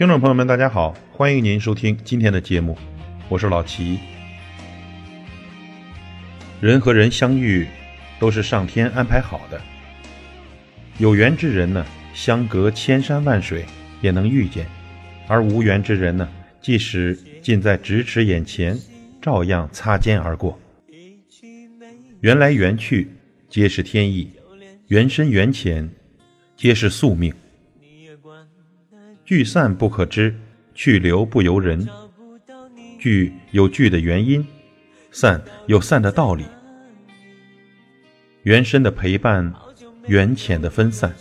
听众朋友们，大家好，欢迎您收听今天的节目，我是老齐。人和人相遇，都是上天安排好的。有缘之人呢，相隔千山万水也能遇见；而无缘之人呢，即使近在咫尺眼前，照样擦肩而过。缘来缘去，皆是天意；缘深缘浅，皆是宿命。聚散不可知，去留不由人。聚有聚的原因，散有散的道理。缘深的陪伴，缘浅的分散，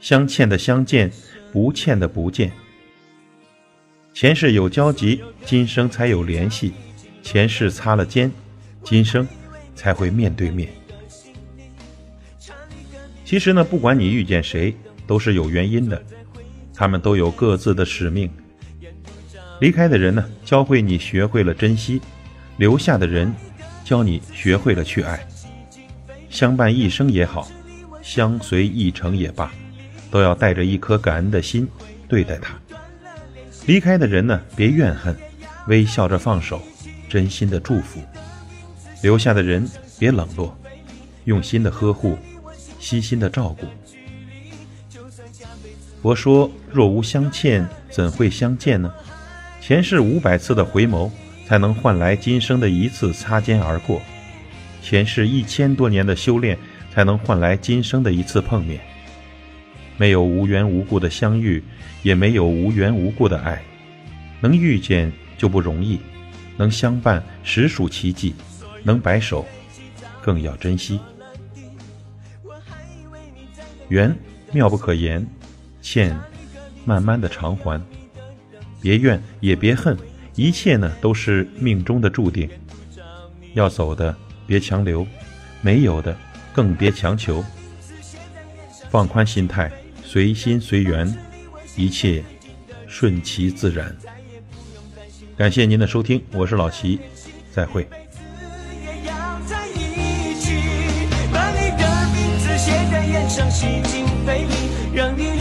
相欠的相见，不欠的不见。前世有交集，今生才有联系；前世擦了肩，今生才会面对面。其实呢，不管你遇见谁，都是有原因的。他们都有各自的使命。离开的人呢，教会你学会了珍惜；留下的人，教你学会了去爱。相伴一生也好，相随一程也罢，都要带着一颗感恩的心对待他。离开的人呢，别怨恨，微笑着放手，真心的祝福；留下的人别冷落，用心的呵护，悉心的照顾。佛说：“若无相欠，怎会相见呢？前世五百次的回眸，才能换来今生的一次擦肩而过；前世一千多年的修炼，才能换来今生的一次碰面。没有无缘无故的相遇，也没有无缘无故的爱。能遇见就不容易，能相伴实属奇迹，能白首更要珍惜。缘妙不可言。”欠，慢慢的偿还，别怨也别恨，一切呢都是命中的注定。要走的别强留，没有的更别强求。放宽心态，随心随缘，一切顺其自然。感谢您的收听，我是老齐，再会。让你留在离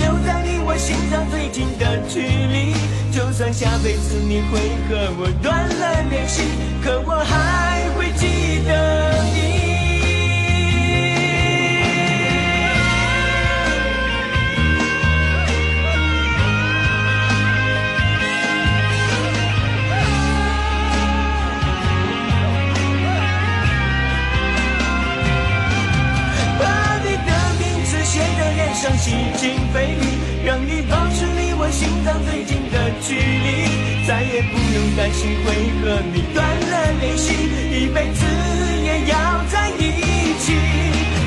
我心脏最近的距离，就算下辈子你会和我断了联系，可上吸进肺里，让你保持离我心脏最近的距离，再也不用担心会和你断了联系，一辈子也要在一起。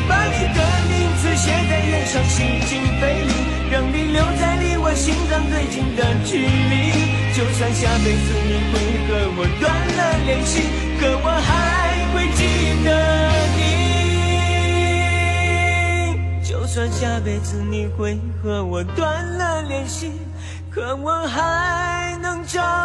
把你的名字写在脸上，吸进肺里，让你留在离我心脏最近的距离。就算下辈子你会和我断了联系，可我还会记得你。算下辈子你会和我断了联系，可我还能找。